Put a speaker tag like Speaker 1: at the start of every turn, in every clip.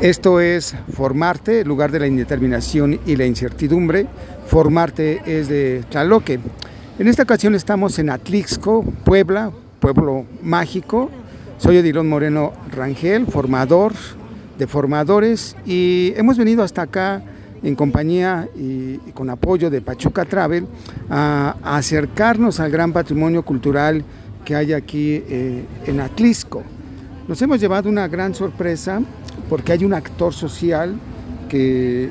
Speaker 1: Esto es Formarte, lugar de la indeterminación y la incertidumbre. Formarte es de Tlaloque. En esta ocasión estamos en Atlixco, Puebla, pueblo mágico. Soy Odilón Moreno Rangel, formador de formadores y hemos venido hasta acá en compañía y, con apoyo de Pachuca Travel a, acercarnos al gran patrimonio cultural que hay aquí eh, en Atlisco. Nos hemos llevado una gran sorpresa porque hay un actor social que,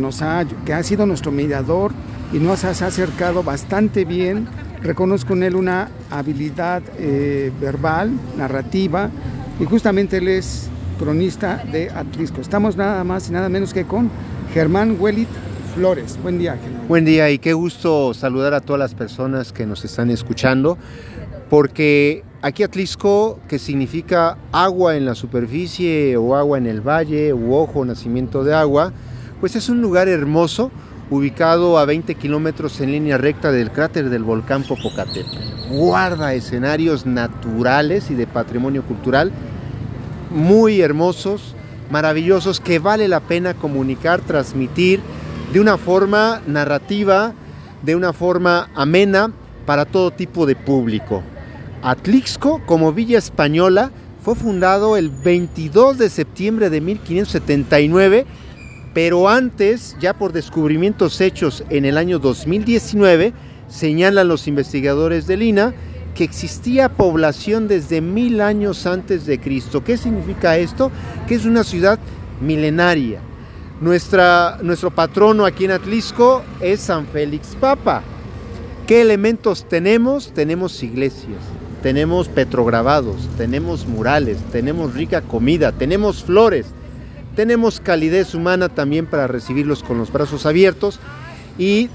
Speaker 1: nos ha, que ha sido nuestro mediador y nos ha acercado bastante bien. Reconozco en él una habilidad eh, verbal, narrativa, y justamente él es cronista de Atlisco. Estamos nada más y nada menos que con Germán Huelit Flores. Buen día, Germán.
Speaker 2: Buen día y qué gusto saludar a todas las personas que nos están escuchando, porque Aquí Atlisco, que significa agua en la superficie o agua en el valle u ojo, nacimiento de agua, pues es un lugar hermoso ubicado a 20 kilómetros en línea recta del cráter del volcán Popocatépetl. Guarda escenarios naturales y de patrimonio cultural muy hermosos, maravillosos, que vale la pena comunicar, transmitir de una forma narrativa, de una forma amena para todo tipo de público. Atlixco, como villa española, fue fundado el 22 de septiembre de 1579, pero antes, ya por descubrimientos hechos en el año 2019, señalan los investigadores de Lina que existía población desde mil años antes de Cristo. ¿Qué significa esto? Que es una ciudad milenaria. Nuestro patrono aquí en Atlisco es San Félix Papa. ¿Qué elementos tenemos? Tenemos iglesias, tenemos petrograbados, tenemos murales, tenemos rica comida, tenemos flores, tenemos calidez humana también para recibirlos con los brazos abiertos y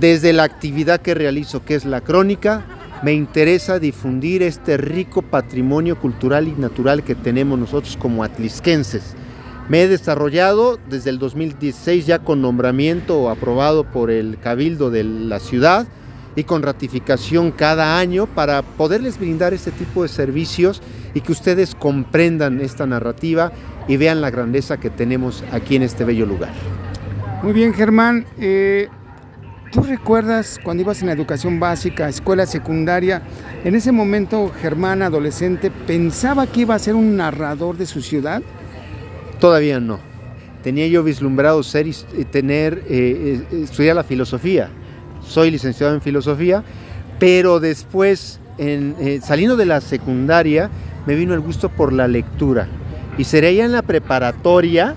Speaker 2: desde la actividad que realizo, que es la crónica, me interesa difundir este rico patrimonio cultural y natural que tenemos nosotros como atlisquenses. Me he desarrollado desde el 2016 ya con nombramiento aprobado por el Cabildo de la ciudad y con ratificación cada año para poderles brindar este tipo de servicios y que ustedes comprendan esta narrativa y vean la grandeza que tenemos aquí en este bello lugar.
Speaker 1: Muy bien, Germán. Eh, ¿Tú recuerdas cuando ibas en la educación básica, escuela secundaria, en ese momento Germán, adolescente, pensaba que iba a ser un narrador de su ciudad?
Speaker 2: Todavía no. Tenía yo vislumbrado ser y tener, eh, eh, estudiar la filosofía soy licenciado en filosofía, pero después, eh, saliendo de la secundaria, me vino el gusto por la lectura. Y sería ya en la preparatoria,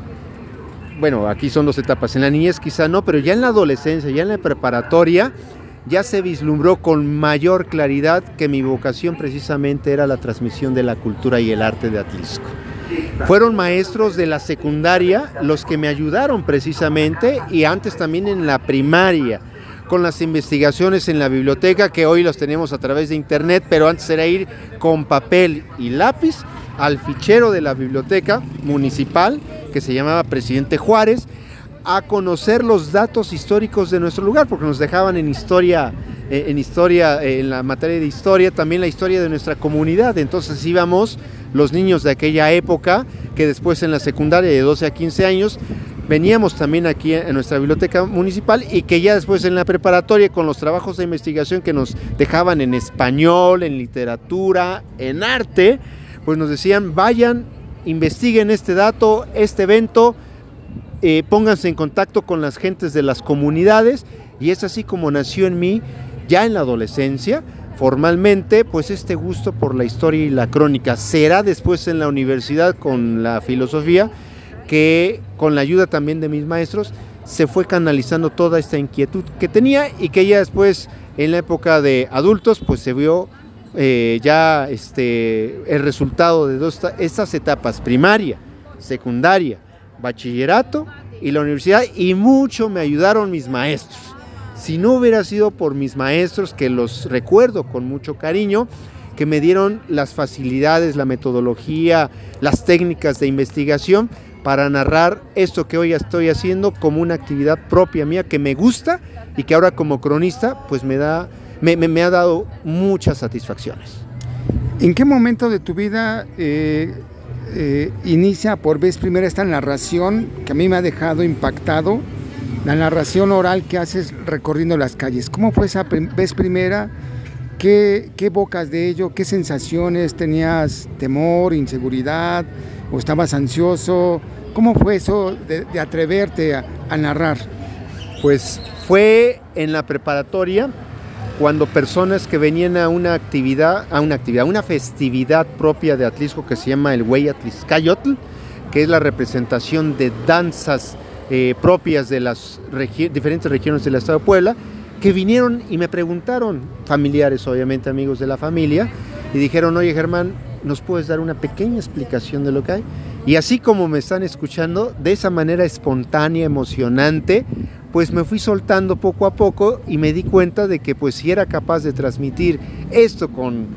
Speaker 2: bueno, aquí son dos etapas, en la niñez quizá no, pero ya en la adolescencia, ya en la preparatoria, ya se vislumbró con mayor claridad que mi vocación precisamente era la transmisión de la cultura y el arte de Atlisco. Fueron maestros de la secundaria los que me ayudaron precisamente y antes también en la primaria con las investigaciones en la biblioteca, que hoy los tenemos a través de internet, pero antes era ir con papel y lápiz al fichero de la biblioteca municipal, que se llamaba Presidente Juárez, a conocer los datos históricos de nuestro lugar, porque nos dejaban en historia, eh, en historia, eh, en la materia de historia, también la historia de nuestra comunidad. Entonces íbamos los niños de aquella época, que después en la secundaria de 12 a 15 años veníamos también aquí en nuestra biblioteca municipal y que ya después en la preparatoria con los trabajos de investigación que nos dejaban en español, en literatura, en arte, pues nos decían vayan, investiguen este dato, este evento, eh, pónganse en contacto con las gentes de las comunidades y es así como nació en mí ya en la adolescencia formalmente pues este gusto por la historia y la crónica será después en la universidad con la filosofía que con la ayuda también de mis maestros se fue canalizando toda esta inquietud que tenía y que ya después en la época de adultos pues se vio eh, ya este, el resultado de dos, estas etapas, primaria, secundaria, bachillerato y la universidad y mucho me ayudaron mis maestros. Si no hubiera sido por mis maestros, que los recuerdo con mucho cariño, que me dieron las facilidades, la metodología, las técnicas de investigación, para narrar esto que hoy estoy haciendo como una actividad propia mía que me gusta y que ahora como cronista pues me, da, me, ha dado muchas satisfacciones.
Speaker 1: ¿En qué momento de tu vida eh, eh, inicia por vez primera esta narración que a mí me ha dejado impactado, la narración oral que haces recorriendo las calles. ¿Cómo fue esa vez primera? ¿Qué, ¿Qué evocas de ello? ¿Qué sensaciones? ¿Tenías temor, inseguridad o estabas ansioso? ¿Cómo fue eso de, atreverte a narrar?
Speaker 2: Pues fue en la preparatoria cuando personas que venían a una actividad, a una actividad, una festividad propia de Atlisco que se llama el Güey Atliscayotl, que es la representación de danzas eh, propias de las diferentes regiones del estado de Puebla, que vinieron y me preguntaron, familiares obviamente, amigos de la familia, y dijeron, oye Germán, ¿nos puedes dar una pequeña explicación de lo que hay? Y así como me están escuchando, de esa manera espontánea, emocionante, pues me fui soltando poco a poco y me di cuenta de que pues si era capaz de transmitir esto con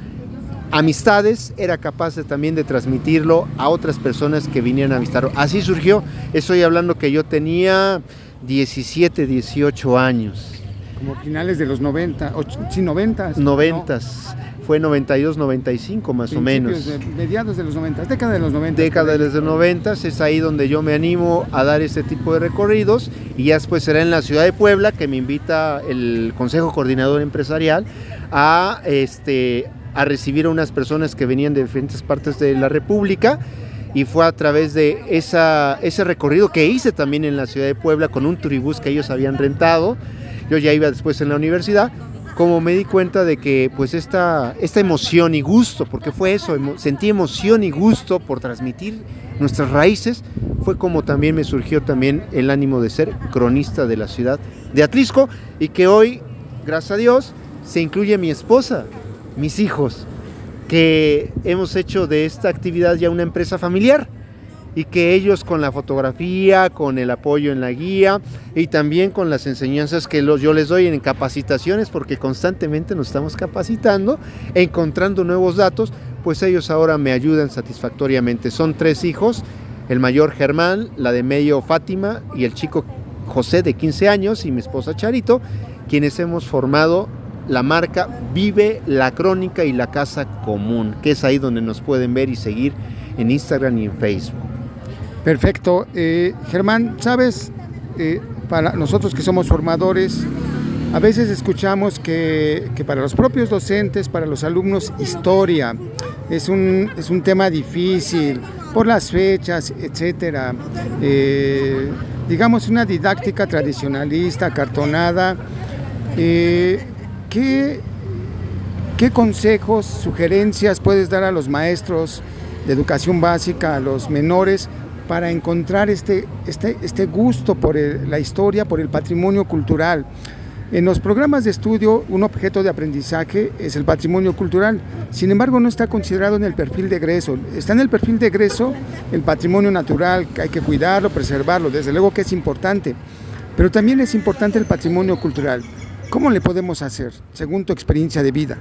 Speaker 2: amistades, era capaz de, también de transmitirlo a otras personas que vinieran a visitarlo. Así surgió, estoy hablando que yo tenía 17, 18 años.
Speaker 1: Como finales de los 90, sí, 90.
Speaker 2: 90 fue 92, 95 más o menos.
Speaker 1: mediados de los 90, década de los 90.
Speaker 2: Década de los 90, es ahí donde yo me animo a dar este tipo de recorridos y ya después será en la ciudad de Puebla que me invita el Consejo Coordinador Empresarial a, este, a recibir a unas personas que venían de diferentes partes de la República y fue a través de ese recorrido que hice también en la ciudad de Puebla con un turibús que ellos habían rentado. Yo ya iba después en la universidad como me di cuenta de que pues esta, esta emoción y gusto, porque fue eso, sentí emoción y gusto por transmitir nuestras raíces, fue como también me surgió también el ánimo de ser cronista de la ciudad de Atlisco y que hoy, gracias a Dios, se incluye mi esposa, mis hijos, que hemos hecho de esta actividad ya una empresa familiar y que ellos con la fotografía, con el apoyo en la guía y también con las enseñanzas que yo les doy en capacitaciones, porque constantemente nos estamos capacitando, encontrando nuevos datos, pues ellos ahora me ayudan satisfactoriamente. Son tres hijos, el mayor Germán, la de medio Fátima y el chico José de 15 años y mi esposa Charito, quienes hemos formado la marca Vive la Crónica y la Casa Común, que es ahí donde nos pueden ver y seguir en Instagram y en Facebook.
Speaker 1: Perfecto. Eh, Germán, sabes, eh, para nosotros que somos formadores, a veces escuchamos que, para los propios docentes, para los alumnos, historia es un, es un tema difícil por las fechas, etcétera. Eh, digamos, una didáctica tradicionalista, cartonada. ¿Qué, ¿Qué consejos, sugerencias puedes dar a los maestros de educación básica, a los menores, para encontrar este, este, este gusto por la historia, por el patrimonio cultural. En los programas de estudio, un objeto de aprendizaje es el patrimonio cultural. Sin embargo, no está considerado en el perfil de egreso. Está en el perfil de egreso el patrimonio natural, que hay que cuidarlo, preservarlo. Desde luego que es importante. Pero también es importante el patrimonio cultural. ¿Cómo le podemos hacer, según tu experiencia de vida?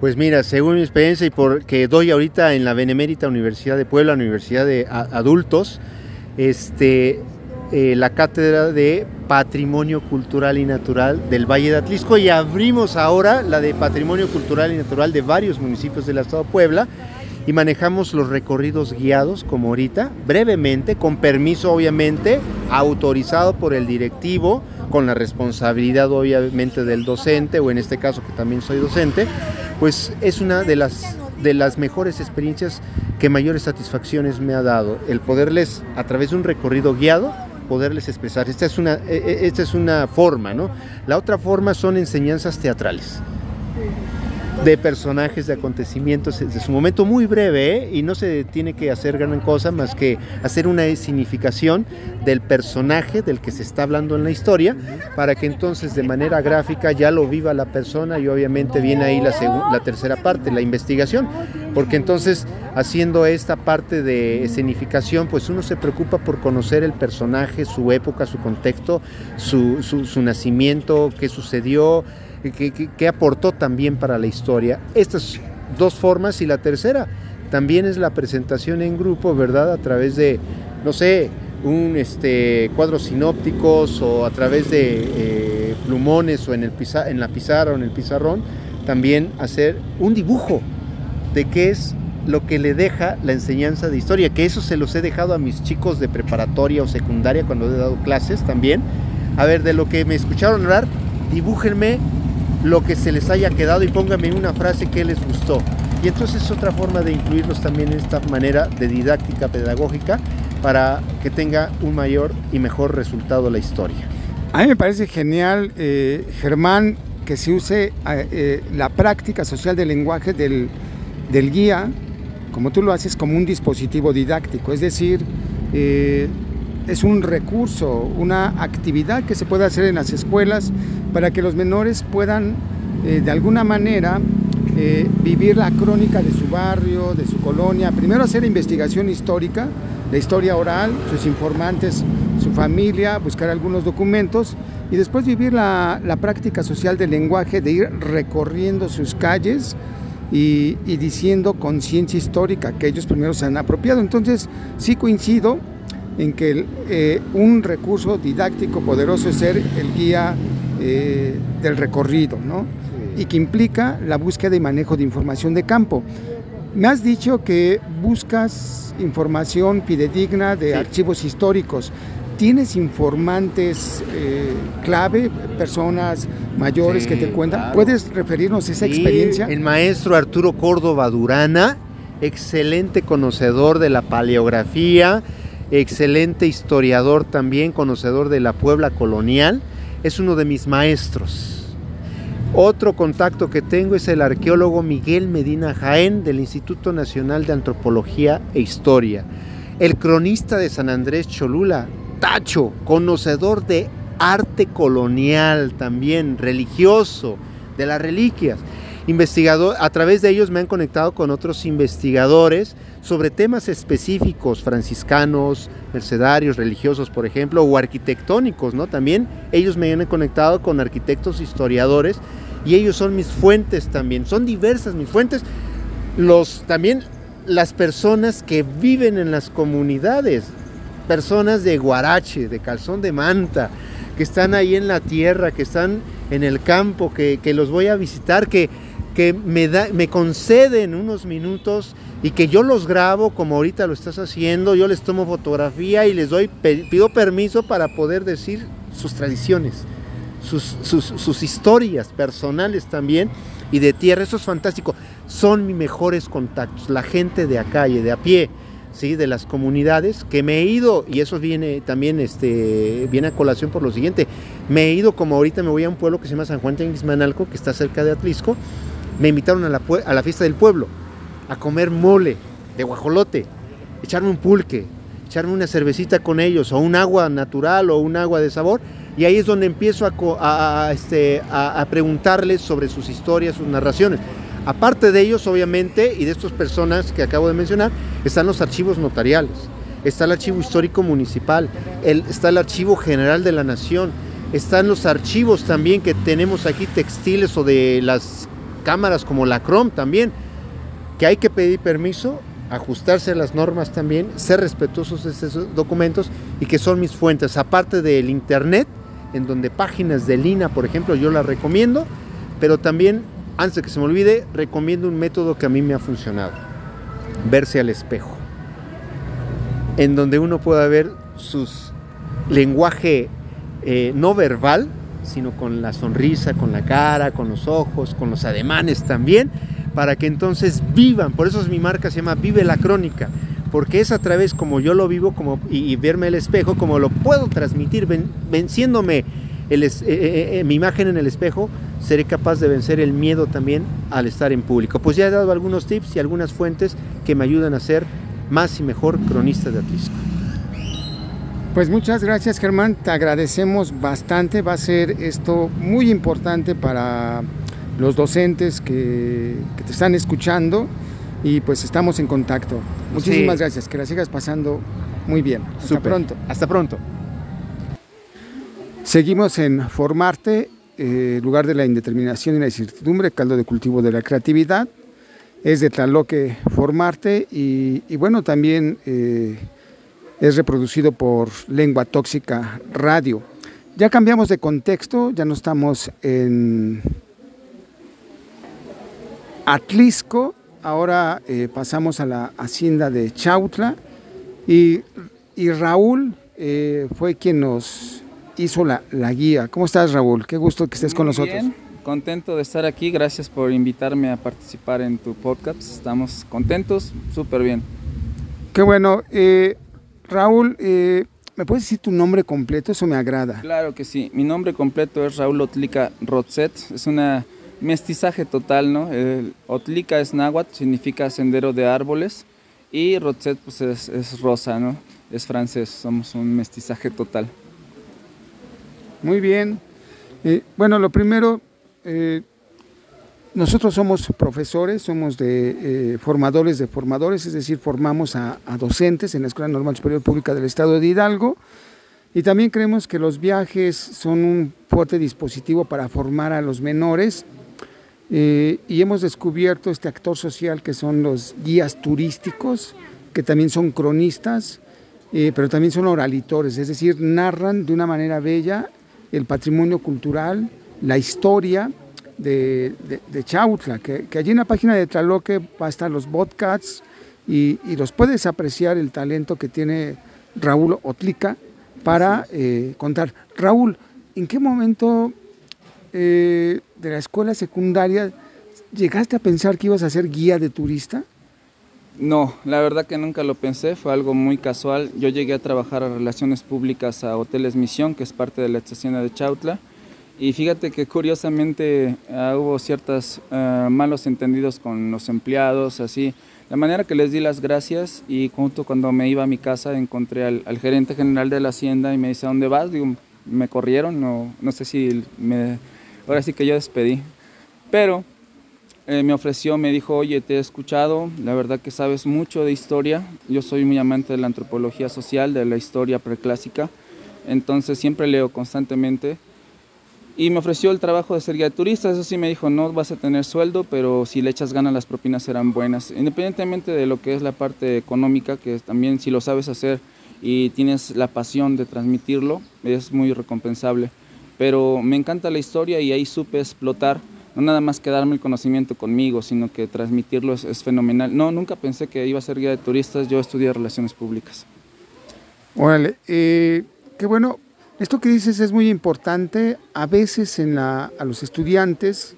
Speaker 2: Pues mira, según mi experiencia y porque doy ahorita en la Benemérita Universidad de Puebla, Universidad de Adultos, este, eh, la cátedra de Patrimonio Cultural y Natural del Valle de Atlisco y abrimos ahora la de Patrimonio Cultural y Natural de varios municipios del estado de Puebla y manejamos los recorridos guiados como ahorita, brevemente, con permiso obviamente, autorizado por el directivo, con la responsabilidad obviamente del docente o en este caso que también soy docente, pues es una de las, de las mejores experiencias que mayores satisfacciones me ha dado, el poderles, a través de un recorrido guiado, poderles expresar. Esta es una, e, e, esta es una forma, ¿no? La otra forma son enseñanzas teatrales de personajes, de acontecimientos, de su momento muy breve ¿eh? y no se tiene que hacer gran cosa más que hacer una significación del personaje del que se está hablando en la historia para que entonces de manera gráfica ya lo viva la persona y obviamente viene ahí la, la tercera parte, la investigación, porque entonces haciendo esta parte de escenificación pues uno se preocupa por conocer el personaje, su época, su contexto, su, su, su nacimiento, qué sucedió, que, aportó también para la historia. Estas dos formas y la tercera también es la presentación en grupo, ¿verdad? A través de, no sé, un este, cuadros sinópticos o a través de eh, plumones o en, el en la pizarra o en el pizarrón, también hacer un dibujo de qué es lo que le deja la enseñanza de historia, que eso se los he dejado a mis chicos de preparatoria o secundaria cuando he dado clases también. A ver, de lo que me escucharon hablar, dibújenme lo que se les haya quedado y pónganme una frase que les gustó. Y entonces es otra forma de incluirlos también en esta manera de didáctica pedagógica para que tenga un mayor y mejor resultado la historia.
Speaker 1: A mí me parece genial, eh, Germán, que se use eh, eh, la práctica social del lenguaje del, del, guía, como tú lo haces, como un dispositivo didáctico, es decir, es un recurso, una actividad que se puede hacer en las escuelas para que los menores puedan de alguna manera vivir la crónica de su barrio, de su colonia, primero hacer investigación histórica, la historia oral, sus informantes, su familia, buscar algunos documentos y después vivir la, práctica social del lenguaje, de ir recorriendo sus calles y, diciendo conciencia histórica que ellos primero se han apropiado. Entonces sí coincido en que eh, un recurso didáctico poderoso es ser el guía eh, del recorrido, ¿no? Y que implica la búsqueda y manejo de información de campo. Me has dicho que buscas información fidedigna de archivos históricos. ¿Tienes informantes eh, clave, personas mayores que te cuentan? ¿Puedes referirnos a esa experiencia?
Speaker 2: El maestro Arturo Córdoba Durana, excelente conocedor de la paleografía, excelente historiador también, conocedor de la Puebla colonial, es uno de mis maestros otro contacto que tengo es el arqueólogo Miguel Medina Jaén del Instituto Nacional de Antropología e Historia. El cronista de San Andrés Cholula, Tacho, conocedor de arte colonial también, religioso, de las reliquias. Investigador, a través de ellos me han conectado con otros investigadores sobre temas específicos, franciscanos, mercedarios, religiosos, por ejemplo, o arquitectónicos, ¿no? También ellos me han conectado con arquitectos historiadores y ellos son mis fuentes también, son diversas mis fuentes. Los también las personas que viven en las comunidades, personas de Guarache, de Calzón de Manta, que están ahí en la tierra, que están en el campo, que, que los voy a visitar, que que me, da, me conceden unos minutos y que yo los grabo como ahorita lo estás haciendo, yo les tomo fotografía y les doy, pido permiso para poder decir sus tradiciones, sus, sus, historias personales también y de tierra, eso es fantástico, son mis mejores contactos, la gente de a calle, de a pie, ¿sí? de las comunidades, que me he ido, y eso viene también este, viene a colación por lo siguiente, me he ido como ahorita me voy a un pueblo que se llama San Juan Manalco, que está cerca de Atlisco, me invitaron a la, a la fiesta del pueblo a comer mole de guajolote, echarme un pulque, echarme una cervecita con ellos, o un agua natural o un agua de sabor, y ahí es donde empiezo a, este, a, preguntarles sobre sus historias, sus narraciones. Aparte de ellos, obviamente, y de estas personas que acabo de mencionar, están los archivos notariales, está el archivo histórico municipal, está el archivo general de la nación, están los archivos también que tenemos aquí textiles o de las cámaras como la Chrome también, que hay que pedir permiso, ajustarse a las normas también, ser respetuosos de esos documentos y que son mis fuentes, aparte del Internet, en donde páginas de Lina, por ejemplo, yo las recomiendo, pero también, antes de que se me olvide, recomiendo un método que a mí me ha funcionado, verse al espejo, en donde uno pueda ver su lenguaje eh, no verbal, sino con la sonrisa, con la cara, con los ojos, con los ademanes también, para que entonces vivan. Por eso es mi marca, se llama Vive la Crónica, porque es a través como yo lo vivo como, y, verme el espejo, como lo puedo transmitir, venciéndome eh, eh, eh, mi imagen en el espejo, seré capaz de vencer el miedo también al estar en público. Pues ya he dado algunos tips y algunas fuentes que me ayudan a ser más y mejor cronista de Atlisco.
Speaker 1: Pues muchas gracias Germán, te agradecemos bastante, va a ser esto muy importante para los docentes que, te están escuchando y pues estamos en contacto. Muchísimas gracias, que la sigas pasando muy bien. Hasta pronto.
Speaker 2: Hasta pronto.
Speaker 1: Seguimos en Formarte, eh, lugar de la indeterminación y la incertidumbre, caldo de cultivo de la creatividad. Es de Tlaloque Formarte y, bueno, también... Eh, es reproducido por Lengua Tóxica Radio. Ya cambiamos de contexto, ya no estamos en Atlisco, ahora eh, pasamos a la hacienda de Chautla y, y Raúl eh, fue quien nos hizo la, la, guía. ¿Cómo estás Raúl? Qué gusto que estés
Speaker 3: Muy
Speaker 1: con nosotros.
Speaker 3: Bien. Contento de estar aquí, gracias por invitarme a participar en tu podcast. Estamos contentos, súper bien.
Speaker 1: Qué bueno. Eh, Raúl, eh, ¿me puedes decir tu nombre completo? Eso me agrada.
Speaker 3: Claro que sí. Mi nombre completo es Raúl Otlica Rotzet. Es una mestizaje total, ¿no? El Otlica es náhuatl, significa sendero de árboles. Y Rotzet pues es, es rosa, ¿no? Es francés, somos un mestizaje total.
Speaker 1: Muy bien. Eh, bueno, lo primero, eh, nosotros somos profesores, somos de eh, formadores de formadores, es decir, formamos a, docentes en la Escuela Normal Superior Pública del Estado de Hidalgo. Y también creemos que los viajes son un fuerte dispositivo para formar a los menores. Eh, y hemos descubierto este actor social que son los guías turísticos, que también son cronistas, eh, pero también son oralitores, es decir, narran de una manera bella el patrimonio cultural, la historia, de, de, de Chautla, que, que, allí en la página de Tlaloque va a estar los podcasts y, y, los puedes apreciar el talento que tiene Raúl Otlica para eh, contar. Raúl, ¿en qué momento eh, de la escuela secundaria llegaste a pensar que ibas a ser guía de turista?
Speaker 3: No, la verdad que nunca lo pensé, fue algo muy casual. Yo llegué a trabajar a relaciones públicas a Hoteles Misión, que es parte de la estación de Chautla y fíjate que curiosamente uh, hubo ciertos uh, malos entendidos con los empleados, así. La manera que les di las gracias y junto cuando me iba a mi casa encontré al, al gerente general de la hacienda y me dice, ¿a dónde vas? Digo, me corrieron, no, no sé si me... Ahora sí que yo despedí. Pero eh, me ofreció, me dijo, oye, te he escuchado, la verdad que sabes mucho de historia. Yo soy muy amante de la antropología social, de la historia preclásica. Entonces siempre leo constantemente y me ofreció el trabajo de ser guía de turistas. Eso sí me dijo, no vas a tener sueldo, pero si le echas ganas las propinas serán buenas. Independientemente de lo que es la parte económica, que también si lo sabes hacer y tienes la pasión de transmitirlo, es muy recompensable. Pero me encanta la historia y ahí supe explotar, no nada más quedarme el conocimiento conmigo, sino que transmitirlo es, fenomenal. No, nunca pensé que iba a ser guía de turistas, yo estudié relaciones públicas.
Speaker 1: Órale, eh, qué bueno, esto que dices es muy importante. A veces a los estudiantes,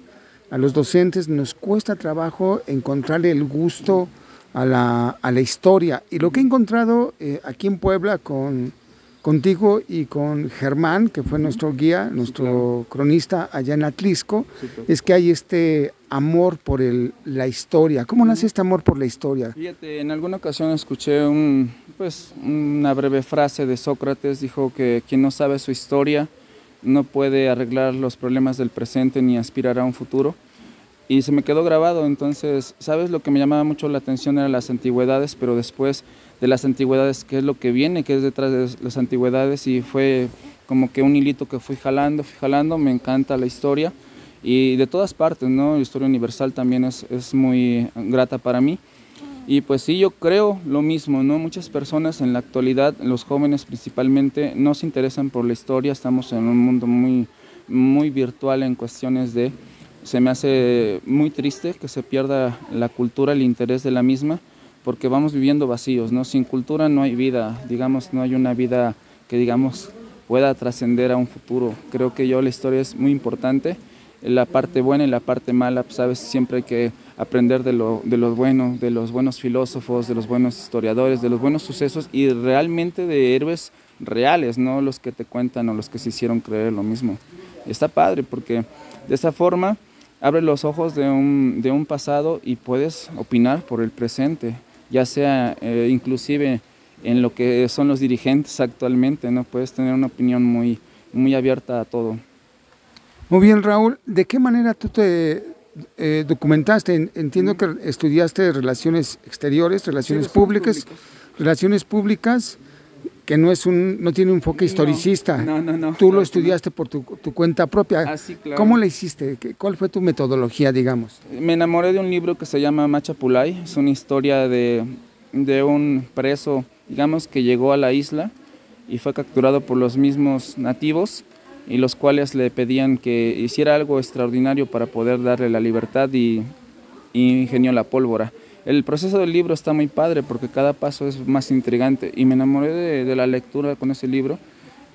Speaker 1: a los docentes, nos cuesta trabajo encontrarle el gusto a la, a la historia. Y lo que he encontrado eh, aquí en Puebla con, contigo y con Germán, que fue nuestro guía, nuestro sí, claro. cronista allá en Atlisco, sí, claro. es que hay este amor por el, la historia. ¿Cómo nace este amor por la historia?
Speaker 3: Fíjate, en alguna ocasión escuché un, pues, una breve frase de Sócrates, dijo que quien no sabe su historia no puede arreglar los problemas del presente ni aspirar a un futuro. Y se me quedó grabado, entonces, ¿sabes? Lo que me llamaba mucho la atención eran las antigüedades, pero después de las antigüedades, ¿qué es lo que viene? ¿Qué es detrás de las antigüedades? Y fue como que un hilito que fui jalando, fui jalando, me encanta la historia y de todas partes, ¿no? La historia universal también es, es muy grata para mí. Y pues sí, yo creo lo mismo, ¿no? Muchas personas en la actualidad, los jóvenes principalmente, no se interesan por la historia, estamos en un mundo muy, muy virtual en cuestiones de... Se me hace muy triste que se pierda la cultura, el interés de la misma, porque vamos viviendo vacíos, ¿no? Sin cultura no hay vida, digamos, no hay una vida que, digamos, pueda trascender a un futuro. Creo que yo la historia es muy importante, la parte buena y la parte mala, pues, sabes, siempre hay que aprender de lo, de lo bueno, de los buenos filósofos, de los buenos historiadores, de los buenos sucesos y realmente de héroes reales, no los que te cuentan o los que se hicieron creer lo mismo. Está padre porque de esa forma abre los ojos de un, de un pasado y puedes opinar por el presente, ya sea eh, inclusive en lo que son los dirigentes actualmente, ¿no? Puedes tener una opinión muy, muy abierta a todo.
Speaker 1: Muy bien, Raúl. ¿De qué manera tú te eh, documentaste? Entiendo que estudiaste relaciones exteriores, relaciones sí, públicas, públicas, relaciones públicas, que no es un, no tiene un enfoque historicista.
Speaker 3: No, no, no.
Speaker 1: Tú lo estudiaste por tu, tu, cuenta propia.
Speaker 3: Ah, sí, claro.
Speaker 1: ¿Cómo la hiciste? ¿Cuál fue tu metodología, digamos?
Speaker 3: Me enamoré de un libro que se llama Machapulay. Es una historia de, de un preso, digamos, que llegó a la isla y fue capturado por los mismos nativos y los cuales le pedían que hiciera algo extraordinario para poder darle la libertad y, y ingenió la pólvora. El proceso del libro está muy padre porque cada paso es más intrigante y me enamoré de, la lectura con ese libro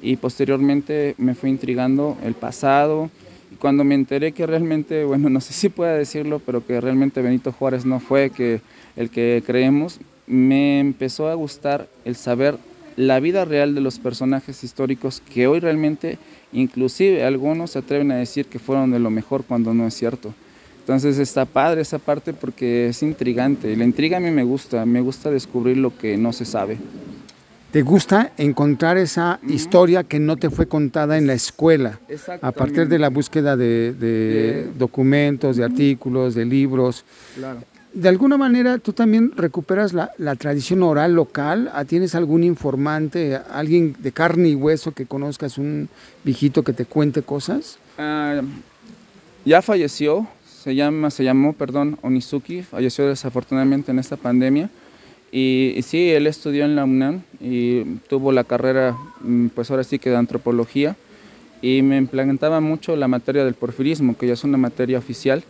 Speaker 3: y posteriormente me fue intrigando el pasado, y cuando me enteré que realmente, bueno, no sé si pueda decirlo, pero que realmente Benito Juárez no fue que el que creemos, me empezó a gustar el saber la vida real de los personajes históricos que hoy realmente, inclusive algunos se atreven a decir que fueron de lo mejor cuando no es cierto. Entonces está padre esa parte porque es intrigante. La intriga a mí me gusta, me gusta descubrir lo que no se sabe.
Speaker 1: ¿Te gusta encontrar esa historia que no te fue contada en la escuela? A partir de la búsqueda de, documentos, de artículos, de libros. Claro. De alguna manera tú también recuperas la, tradición oral local. ¿Tienes algún informante, alguien de carne y hueso que conozcas, un viejito que te cuente cosas? Ah,
Speaker 3: ya falleció, se, llama, se llamó, perdón, Onizuki, falleció desafortunadamente en esta pandemia. Y, sí, él estudió en la UNAM y tuvo la carrera, mm, pues ahora sí que de antropología, y me implementaba mucho la materia del porfirismo, que ya es una materia oficial,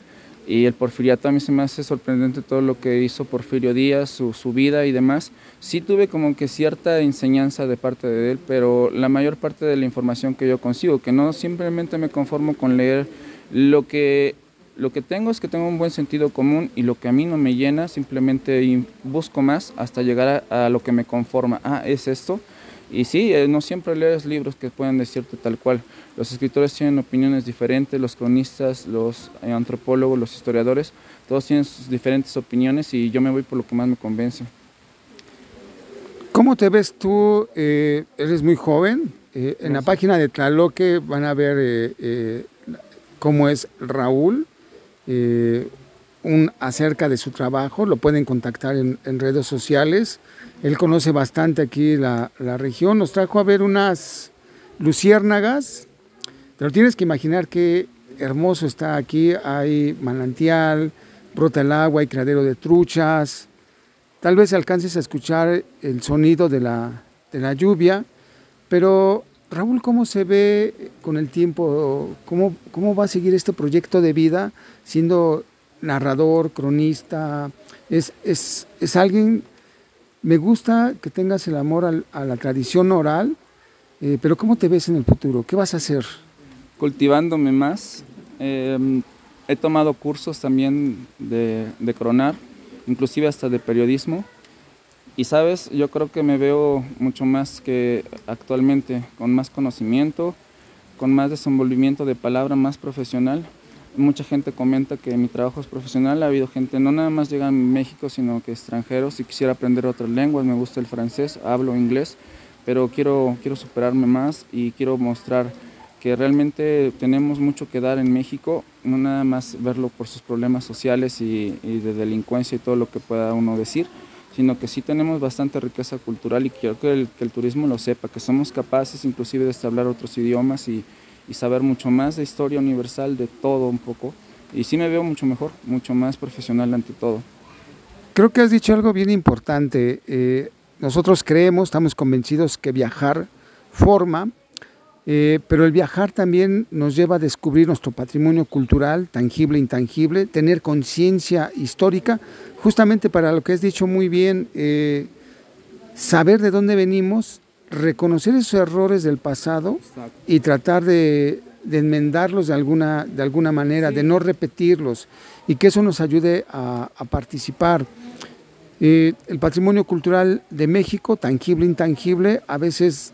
Speaker 3: y el porfiriato a mí se me hace sorprendente todo lo que hizo Porfirio Díaz, su, su vida y demás. Sí tuve como que cierta enseñanza de parte de él, pero la mayor parte de la información que yo consigo, que no simplemente me conformo con leer lo que lo que tengo es que tengo un buen sentido común y lo que a mí no me llena, simplemente busco más hasta llegar a, lo que me conforma. Ah, es esto. Y sí, eh, no siempre lees libros que puedan decirte tal cual. Los escritores tienen opiniones diferentes, los cronistas, los eh, antropólogos, los historiadores, todos tienen sus diferentes opiniones y yo me voy por lo que más me convence.
Speaker 1: ¿Cómo te ves tú? Eh, eres muy joven. en la página de Tlaloque van a ver cómo es Raúl eh, un, acerca de su trabajo, lo pueden contactar en, redes sociales. Él conoce bastante aquí la, región, nos trajo a ver unas luciérnagas, pero tienes que imaginar qué hermoso está aquí, hay manantial, brota el agua, hay criadero de truchas, tal vez alcances a escuchar el sonido de la, de la lluvia, pero Raúl, ¿cómo se ve con el tiempo? ¿Cómo, ¿Cómo va a seguir este proyecto de vida siendo narrador, cronista? Es, es, es alguien, me gusta que tengas el amor a la tradición oral, eh, pero ¿cómo te ves en el futuro? ¿Qué vas a hacer?
Speaker 3: Cultivándome más. Em, he tomado cursos también de, de cronar, inclusive hasta de periodismo y sabes, yo creo que me veo mucho más que actualmente, con más conocimiento, con más desenvolvimiento de palabra, más profesional. Mucha gente comenta que mi trabajo es profesional, ha habido gente, no nada más llega a México, sino que extranjeros, y quisiera aprender otras lenguas, me gusta el francés, hablo inglés, pero quiero, quiero superarme más y quiero mostrar que realmente tenemos mucho que dar en México, no nada más verlo por sus problemas sociales y, y de delincuencia y todo lo que pueda uno decir, sino que sí tenemos bastante riqueza cultural y quiero que el, que el turismo lo sepa, que somos capaces inclusive de hablar otros idiomas y, y, saber mucho más de historia universal, de todo un poco. Y sí me veo mucho mejor, mucho más profesional ante todo.
Speaker 1: Creo que has dicho algo bien importante. Eh, nosotros creemos, estamos convencidos que viajar forma, eh, pero el viajar también nos lleva a descubrir nuestro patrimonio cultural, tangible, intangible, tener conciencia histórica, justamente para lo que has dicho muy bien, eh, saber de dónde venimos, reconocer esos errores del pasado y tratar de, enmendarlos de alguna, de alguna manera, de no repetirlos y que eso nos ayude a, participar. Eh, el patrimonio cultural de México, tangible, intangible, a veces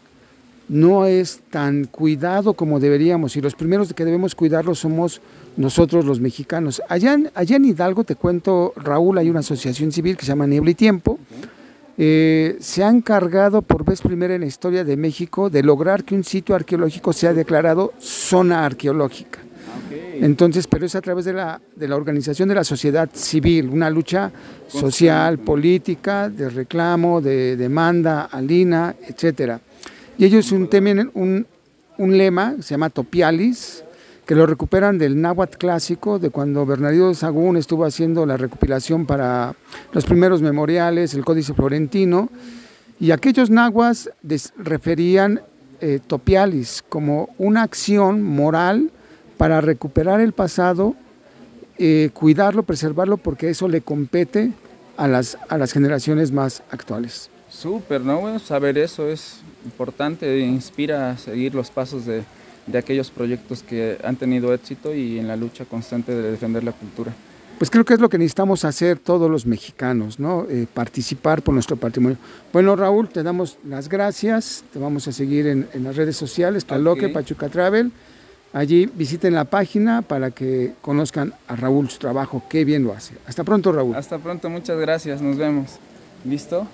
Speaker 1: no es tan cuidado como deberíamos y los primeros que debemos cuidarlo somos nosotros los mexicanos. Allá en, allá en Hidalgo, te cuento, Raúl, hay una asociación civil que se llama Niebla y Tiempo. Eh, se ha encargado por vez primera en la historia de México de lograr que un sitio arqueológico sea declarado zona arqueológica. Entonces, pero es a través de la, de la organización de la sociedad civil, una lucha social, política, de reclamo, de demanda, alina, etcétera. Y ellos un, tienen un, un lema, se llama Topialis, que lo recuperan del náhuatl clásico, de cuando Bernardino de Sagún estuvo haciendo la recopilación para los primeros memoriales, el Códice Florentino, y aquellos nahuas referían eh, topialis como una acción moral para recuperar el pasado, eh, cuidarlo, preservarlo, porque eso le compete a las, a las generaciones más actuales.
Speaker 3: Súper, ¿no? Bueno, saber eso es importante, inspira a seguir los pasos de, de aquellos proyectos que han tenido éxito y en la lucha constante de defender la cultura.
Speaker 1: Pues creo que es lo que necesitamos hacer todos los mexicanos, ¿no? Eh, participar por nuestro patrimonio. Bueno, Raúl, te damos las gracias. Te vamos a seguir en, en las redes sociales, Tlaloque, okay. Pachuca Travel. Allí visiten la página para que conozcan a Raúl su trabajo, qué bien lo hace. Hasta pronto, Raúl.
Speaker 3: Hasta pronto, muchas gracias, nos vemos. ¿Listo?